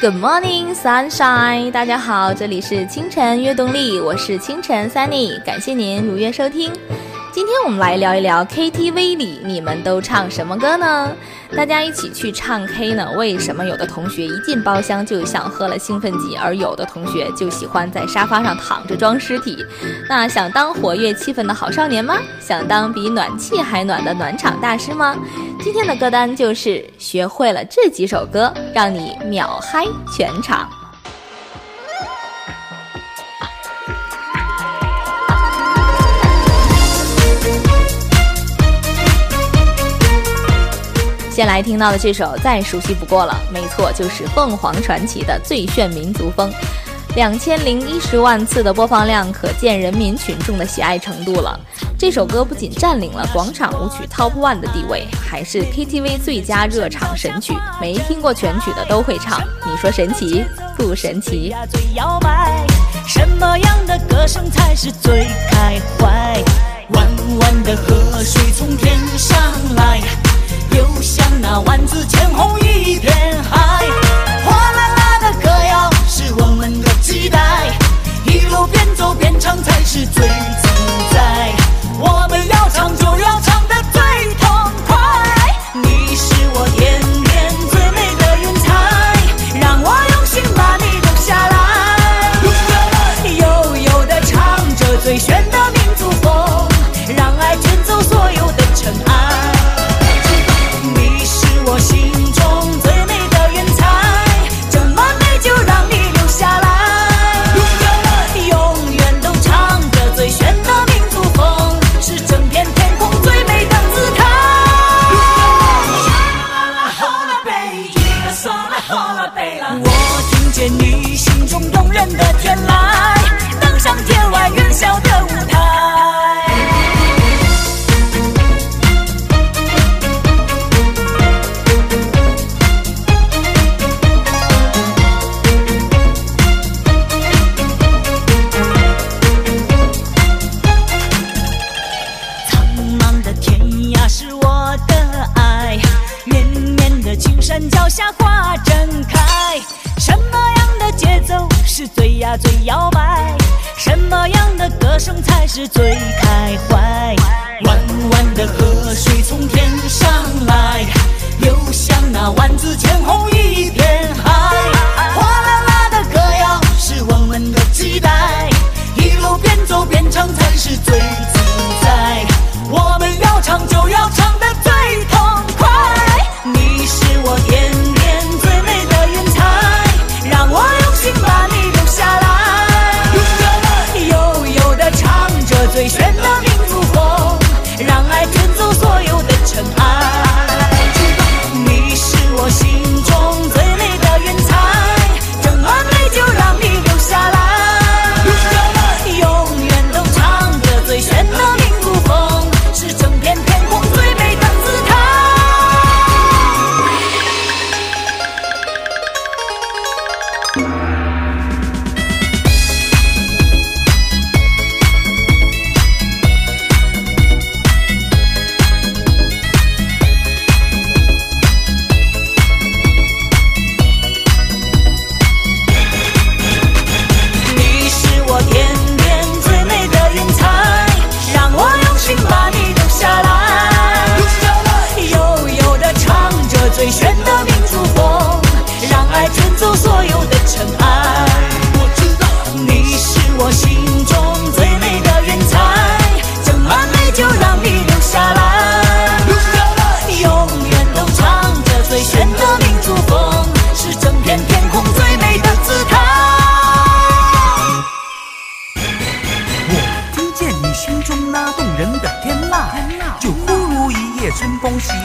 Good morning, sunshine！大家好，这里是清晨悦动力，我是清晨 Sunny，感谢您如约收听。今天我们来聊一聊 KTV 里你们都唱什么歌呢？大家一起去唱 K 呢？为什么有的同学一进包厢就想喝了兴奋剂，而有的同学就喜欢在沙发上躺着装尸体？那想当活跃气氛的好少年吗？想当比暖气还暖的暖场大师吗？今天的歌单就是学会了这几首歌，让你秒嗨全场。先来听到的这首再熟悉不过了，没错，就是凤凰传奇的《最炫民族风》，两千零一十万次的播放量，可见人民群众的喜爱程度了。这首歌不仅占领了广场舞曲 Top One 的地位，还是 KTV 最佳热场神曲，没听过全曲的都会唱。你说神奇不神奇？什么样的歌声才是最开怀？弯弯的河水从天上来。就像那万紫千红一片海，火辣辣的歌谣是我们的期待，一路边走边唱才是最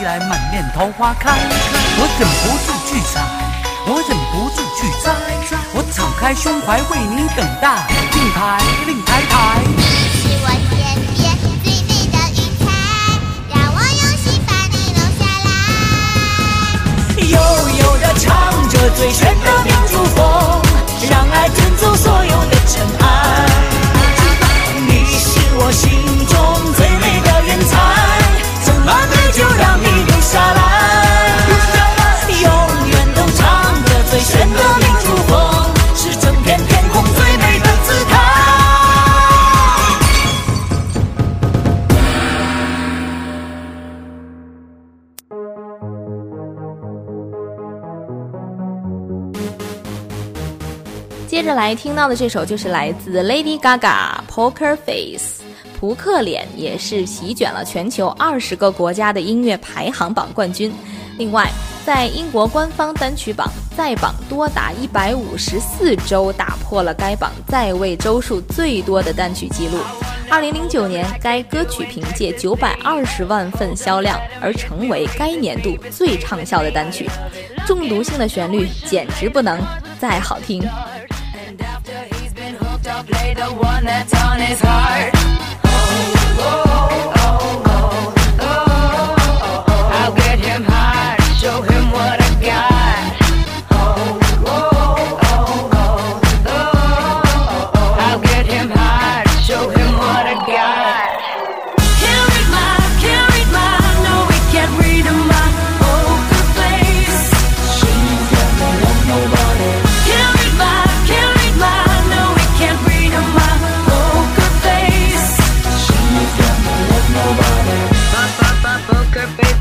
来满面桃花开，我忍不住去采，我忍不住去摘，我敞开胸怀为你等待。令牌，令牌牌。你是我天边最美的云彩，让我用心把你留下来。悠悠地唱着最炫的民族风，让爱卷走所有的尘埃。你是我心中最美的云彩，怎么美就让你留下来，留下来，永远都唱着最炫的民族风，是整片天空最美的姿态。接着来听到的这首就是来自 Lady Gaga《Poker Face》。扑克脸也是席卷了全球二十个国家的音乐排行榜冠军。另外，在英国官方单曲榜在榜多达一百五十四周，打破了该榜在位周数最多的单曲记录。二零零九年，该歌曲凭借九百二十万份销量而成为该年度最畅销的单曲。中毒性的旋律简直不能再好听。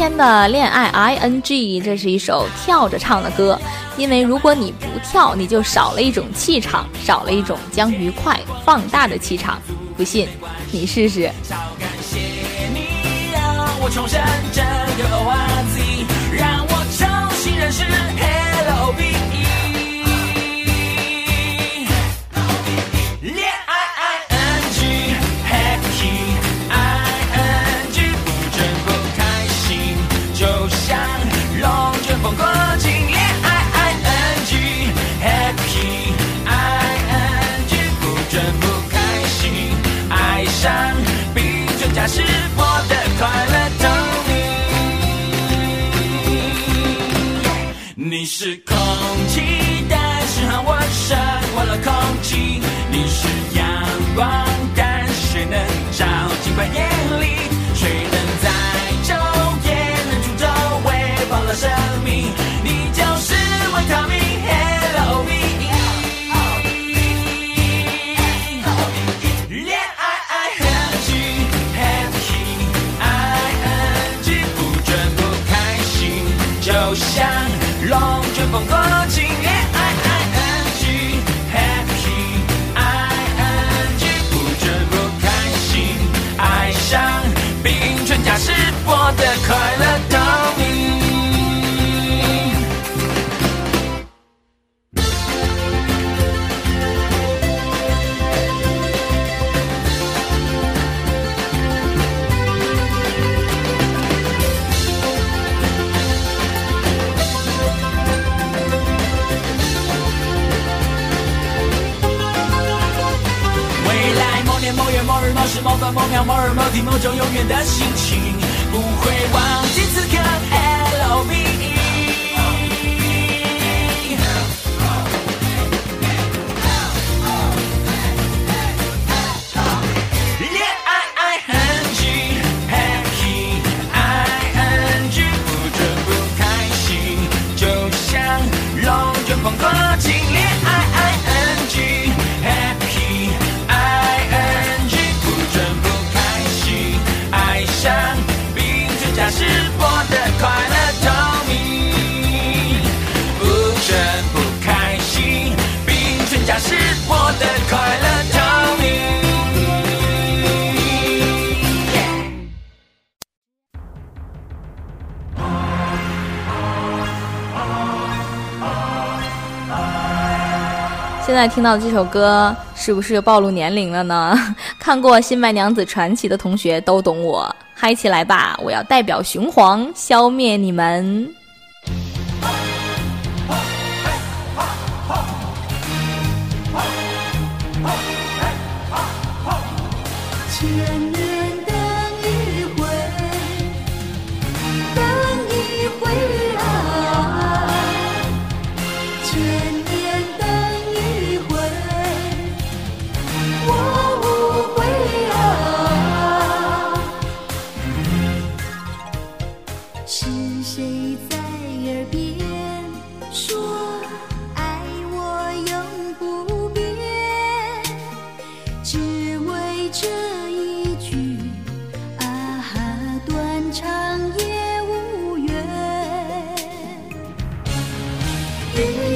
天的《恋爱 ING》，这是一首跳着唱的歌，因为如果你不跳，你就少了一种气场，少了一种将愉快放大的气场。不信，你试试。我重生整个 ORZ，让我重新认识你是空气，但是和我胜过了空气。你是阳光，但是谁能照进我眼里？ 번 听到的这首歌是不是暴露年龄了呢？看过《新白娘子传奇》的同学都懂我，嗨起来吧！我要代表雄黄消灭你们。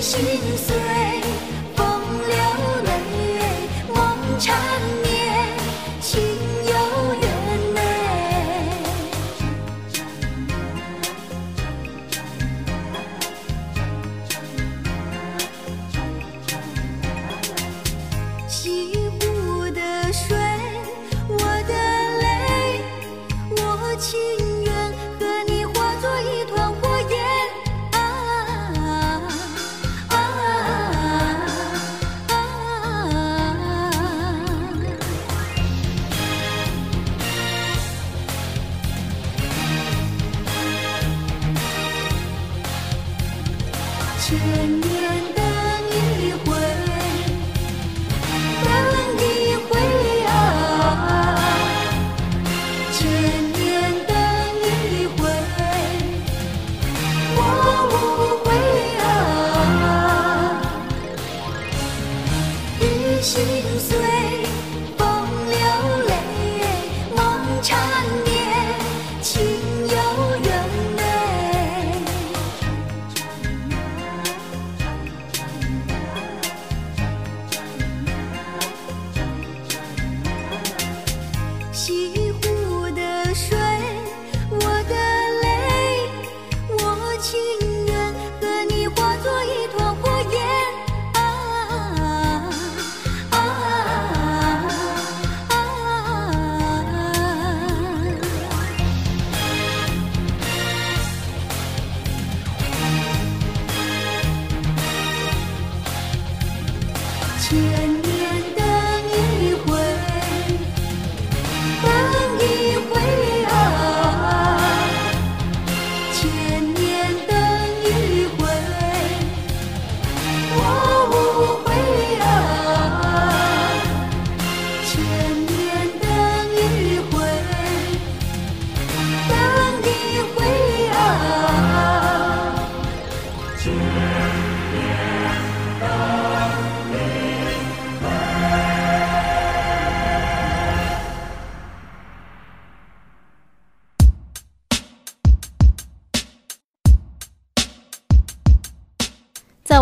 心碎。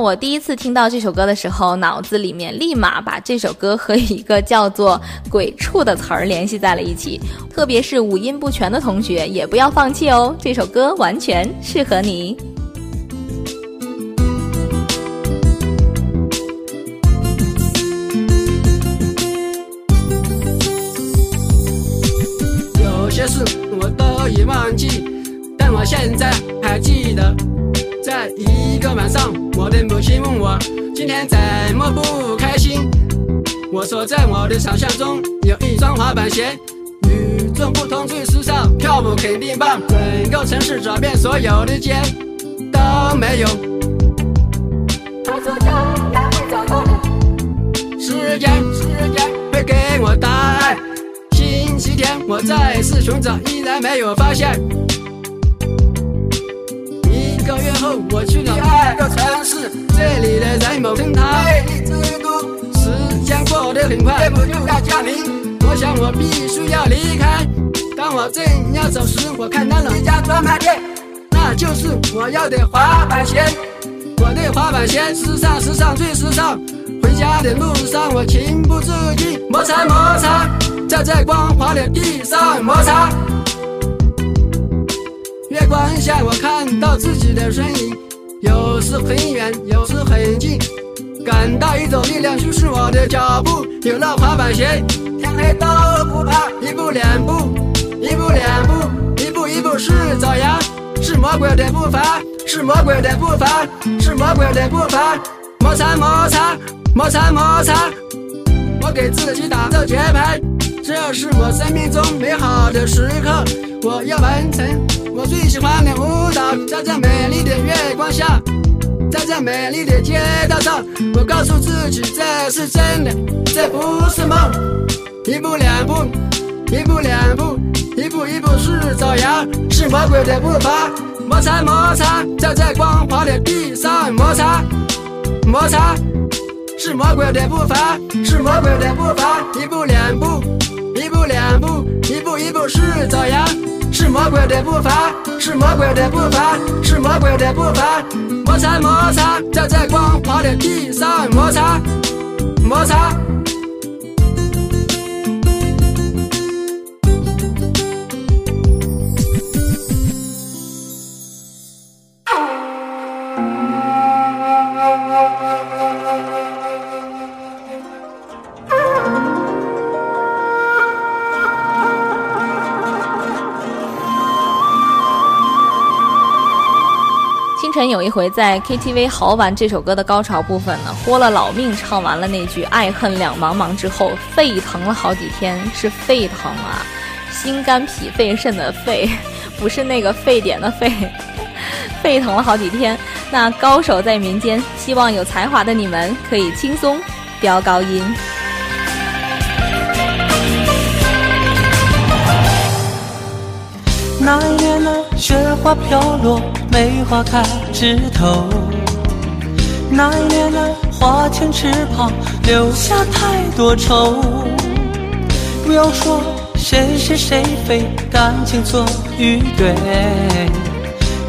我第一次听到这首歌的时候，脑子里面立马把这首歌和一个叫做“鬼畜”的词儿联系在了一起。特别是五音不全的同学，也不要放弃哦，这首歌完全适合你。在我的想象中有一双滑板鞋，与众不同最时尚，跳舞肯定棒。整个城市找遍所有的街都没有。他说将来会找到的，时间时间会给我答案。星期天我再次寻找，依然没有发现。很快，不就要降临？我想我必须要离开。当我正要走时，我看到了一家专卖店，那就是我要的滑板鞋。我的滑板鞋时尚，时尚最时尚。回家的路上，我情不自禁摩擦摩擦，在光滑的地上摩擦。月光下，我看到自己的身影，有时很远，有时很近，感到一种力量驱使我的脚步。有了滑板鞋，天黑都不怕，一步两步，一步两步，一步一步是爪牙，是魔鬼的步伐，是魔鬼的步伐，是魔鬼的步伐，摩擦摩擦，摩擦摩擦。我给自己打着节拍，这是我生命中美好的时刻。我要完成我最喜欢的舞蹈，在这美丽的月光下，站在美丽的街道上，我告诉自己这是真的，这不是梦。一步两步，一步两步，一步一步是爪牙，是魔鬼的步伐，摩擦摩擦，在这光滑的地上摩擦摩擦。是魔鬼的步伐，是魔鬼的步伐，一步两步，一步两步，一步一步是爪牙，是魔鬼的步伐，是魔鬼的步伐，是魔鬼的步伐，摩擦摩擦，在这光滑的地上摩擦摩擦。有一回在 KTV 嚎完这首歌的高潮部分呢，豁了老命唱完了那句“爱恨两茫茫”之后，沸腾了好几天，是沸腾啊，心肝脾肺肾的沸，不是那个沸点的沸，沸腾了好几天。那高手在民间，希望有才华的你们可以轻松飙高音。那一年呢，雪花飘落，梅花开枝头。那一年呢，花前池旁留下太多愁。不要说谁是谁非，感情错与对，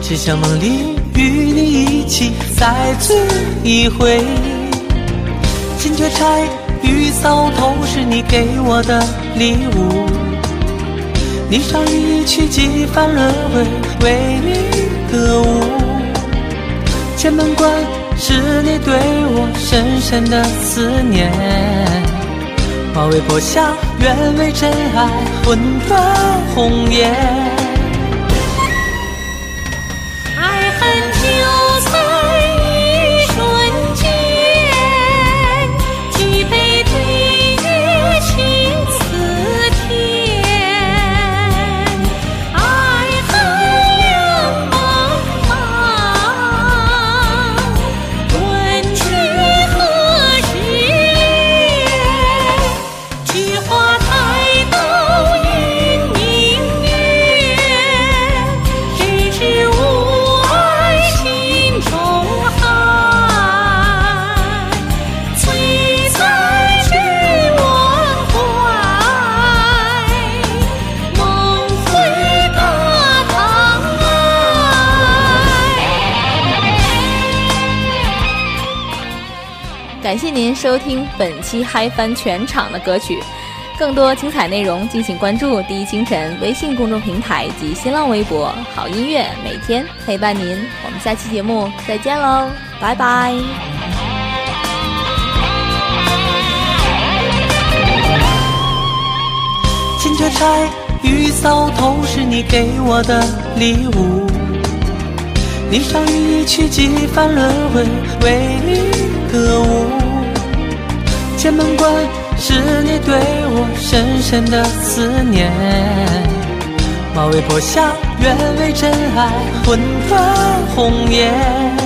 只想梦里与你一起再醉一回。金雀钗与搔头是你给我的礼物。霓裳一曲几番轮回，为你歌舞。剑门关是你对我深深的思念，化为破晓，愿为真爱魂断红颜。感谢您收听本期嗨翻全场的歌曲。更多精彩内容，敬请关注第一清晨微信公众平台及新浪微博。好音乐每天陪伴您，我们下期节目再见喽，拜拜。金雀钗、玉搔头是你给我的礼物。霓裳羽衣曲几番轮回，为你歌舞。剑门关是你对我深深的思念。马嵬坡下，愿为真爱魂断红颜。